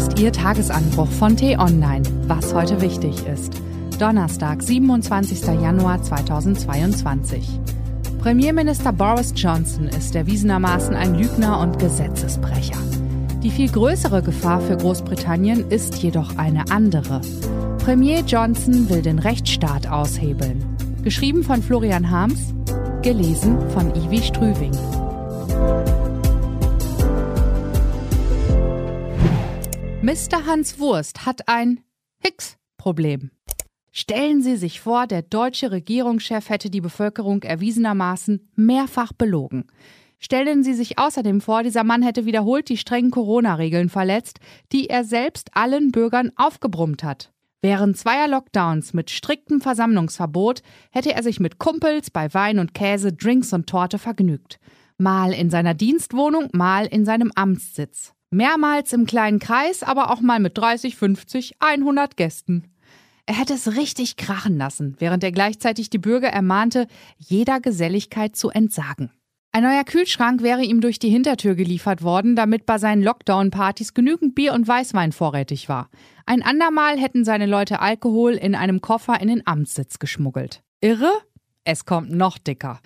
ist Ihr Tagesanbruch von T-Online. Was heute wichtig ist. Donnerstag, 27. Januar 2022. Premierminister Boris Johnson ist erwiesenermaßen ein Lügner und Gesetzesbrecher. Die viel größere Gefahr für Großbritannien ist jedoch eine andere. Premier Johnson will den Rechtsstaat aushebeln. Geschrieben von Florian Harms, gelesen von Ivi Strüving. Mr. Hans Wurst hat ein Hicks-Problem. Stellen Sie sich vor, der deutsche Regierungschef hätte die Bevölkerung erwiesenermaßen mehrfach belogen. Stellen Sie sich außerdem vor, dieser Mann hätte wiederholt die strengen Corona-Regeln verletzt, die er selbst allen Bürgern aufgebrummt hat. Während zweier Lockdowns mit striktem Versammlungsverbot hätte er sich mit Kumpels bei Wein und Käse, Drinks und Torte vergnügt. Mal in seiner Dienstwohnung, mal in seinem Amtssitz. Mehrmals im kleinen Kreis, aber auch mal mit 30, 50, 100 Gästen. Er hätte es richtig krachen lassen, während er gleichzeitig die Bürger ermahnte, jeder Geselligkeit zu entsagen. Ein neuer Kühlschrank wäre ihm durch die Hintertür geliefert worden, damit bei seinen Lockdown-Partys genügend Bier und Weißwein vorrätig war. Ein andermal hätten seine Leute Alkohol in einem Koffer in den Amtssitz geschmuggelt. Irre? Es kommt noch dicker.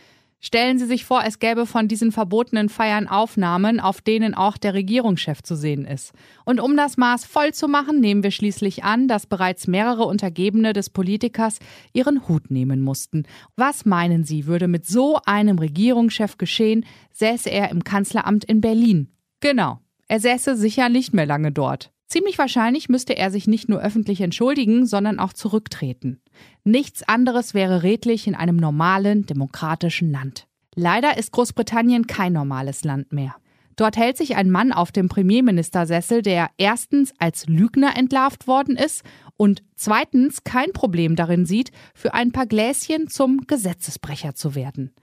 Stellen Sie sich vor, es gäbe von diesen verbotenen Feiern Aufnahmen, auf denen auch der Regierungschef zu sehen ist. Und um das Maß voll zu machen, nehmen wir schließlich an, dass bereits mehrere Untergebene des Politikers ihren Hut nehmen mussten. Was meinen Sie, würde mit so einem Regierungschef geschehen, säße er im Kanzleramt in Berlin? Genau. Er säße sicher nicht mehr lange dort. Ziemlich wahrscheinlich müsste er sich nicht nur öffentlich entschuldigen, sondern auch zurücktreten. Nichts anderes wäre redlich in einem normalen, demokratischen Land. Leider ist Großbritannien kein normales Land mehr. Dort hält sich ein Mann auf dem Premierministersessel, der erstens als Lügner entlarvt worden ist und zweitens kein Problem darin sieht, für ein paar Gläschen zum Gesetzesbrecher zu werden.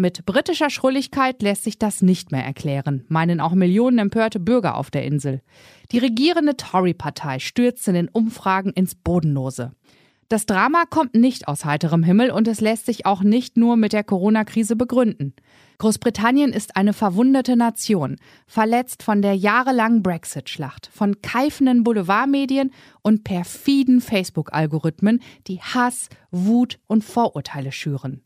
Mit britischer Schrulligkeit lässt sich das nicht mehr erklären, meinen auch Millionen empörte Bürger auf der Insel. Die regierende Tory-Partei stürzt in den Umfragen ins Bodenlose. Das Drama kommt nicht aus heiterem Himmel und es lässt sich auch nicht nur mit der Corona-Krise begründen. Großbritannien ist eine verwundete Nation, verletzt von der jahrelangen Brexit-Schlacht, von keifenden Boulevardmedien und perfiden Facebook-Algorithmen, die Hass, Wut und Vorurteile schüren.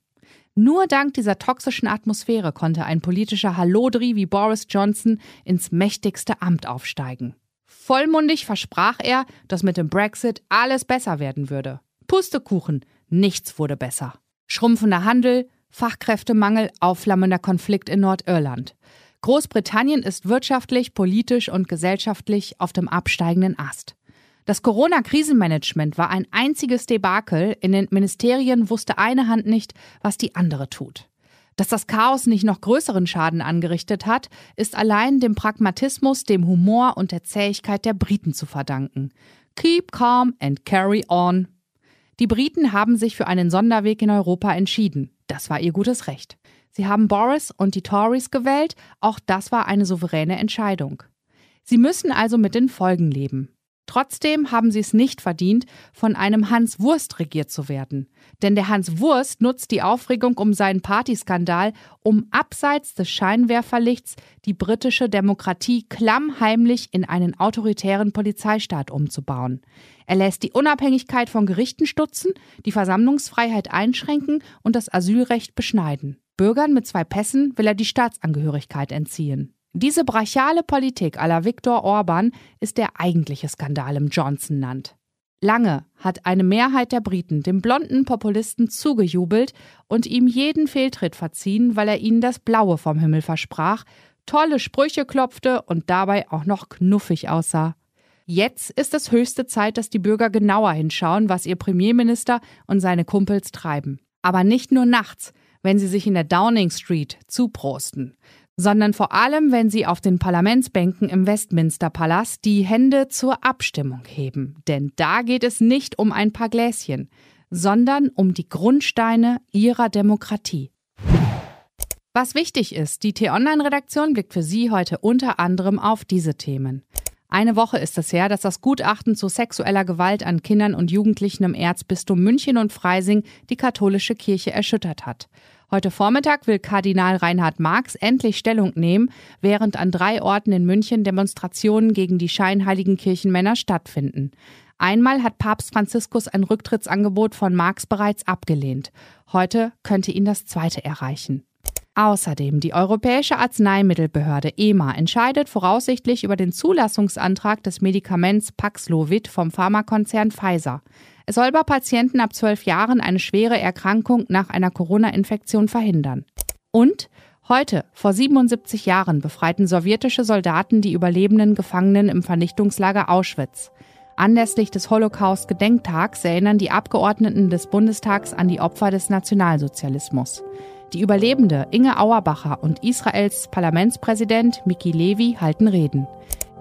Nur dank dieser toxischen Atmosphäre konnte ein politischer Hallodri wie Boris Johnson ins mächtigste Amt aufsteigen. Vollmundig versprach er, dass mit dem Brexit alles besser werden würde. Pustekuchen, nichts wurde besser. Schrumpfender Handel, Fachkräftemangel, aufflammender Konflikt in Nordirland. Großbritannien ist wirtschaftlich, politisch und gesellschaftlich auf dem absteigenden Ast. Das Corona-Krisenmanagement war ein einziges Debakel. In den Ministerien wusste eine Hand nicht, was die andere tut. Dass das Chaos nicht noch größeren Schaden angerichtet hat, ist allein dem Pragmatismus, dem Humor und der Zähigkeit der Briten zu verdanken. Keep calm and carry on. Die Briten haben sich für einen Sonderweg in Europa entschieden. Das war ihr gutes Recht. Sie haben Boris und die Tories gewählt, auch das war eine souveräne Entscheidung. Sie müssen also mit den Folgen leben. Trotzdem haben sie es nicht verdient, von einem Hans Wurst regiert zu werden. Denn der Hans Wurst nutzt die Aufregung um seinen Partyskandal, um abseits des Scheinwerferlichts die britische Demokratie klammheimlich in einen autoritären Polizeistaat umzubauen. Er lässt die Unabhängigkeit von Gerichten stutzen, die Versammlungsfreiheit einschränken und das Asylrecht beschneiden. Bürgern mit zwei Pässen will er die Staatsangehörigkeit entziehen. Diese brachiale Politik aller Viktor Orban ist der eigentliche Skandal im Johnson-Land. Lange hat eine Mehrheit der Briten dem blonden Populisten zugejubelt und ihm jeden Fehltritt verziehen, weil er ihnen das Blaue vom Himmel versprach, tolle Sprüche klopfte und dabei auch noch knuffig aussah. Jetzt ist es höchste Zeit, dass die Bürger genauer hinschauen, was ihr Premierminister und seine Kumpels treiben. Aber nicht nur nachts, wenn sie sich in der Downing Street zuprosten sondern vor allem, wenn sie auf den Parlamentsbänken im Westminster-Palast die Hände zur Abstimmung heben. Denn da geht es nicht um ein paar Gläschen, sondern um die Grundsteine ihrer Demokratie. Was wichtig ist, die T-Online-Redaktion blickt für Sie heute unter anderem auf diese Themen. Eine Woche ist es her, dass das Gutachten zu sexueller Gewalt an Kindern und Jugendlichen im Erzbistum München und Freising die katholische Kirche erschüttert hat. Heute Vormittag will Kardinal Reinhard Marx endlich Stellung nehmen, während an drei Orten in München Demonstrationen gegen die scheinheiligen Kirchenmänner stattfinden. Einmal hat Papst Franziskus ein Rücktrittsangebot von Marx bereits abgelehnt. Heute könnte ihn das zweite erreichen. Außerdem die Europäische Arzneimittelbehörde EMA entscheidet voraussichtlich über den Zulassungsantrag des Medikaments Paxlovid vom Pharmakonzern Pfizer. Es soll bei Patienten ab zwölf Jahren eine schwere Erkrankung nach einer Corona-Infektion verhindern. Und heute, vor 77 Jahren, befreiten sowjetische Soldaten die überlebenden Gefangenen im Vernichtungslager Auschwitz. Anlässlich des Holocaust-Gedenktags erinnern die Abgeordneten des Bundestags an die Opfer des Nationalsozialismus. Die Überlebende Inge Auerbacher und Israels Parlamentspräsident Miki Levy halten Reden.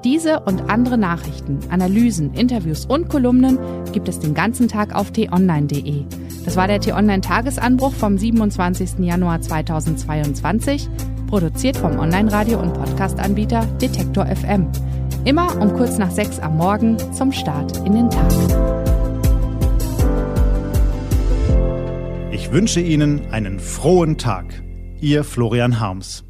Diese und andere Nachrichten, Analysen, Interviews und Kolumnen gibt es den ganzen Tag auf t-online.de. Das war der T-Online-Tagesanbruch vom 27. Januar 2022, produziert vom Online-Radio- und Podcast-Anbieter Detektor FM. Immer um kurz nach sechs am Morgen zum Start in den Tag. Ich wünsche Ihnen einen frohen Tag. Ihr Florian Harms.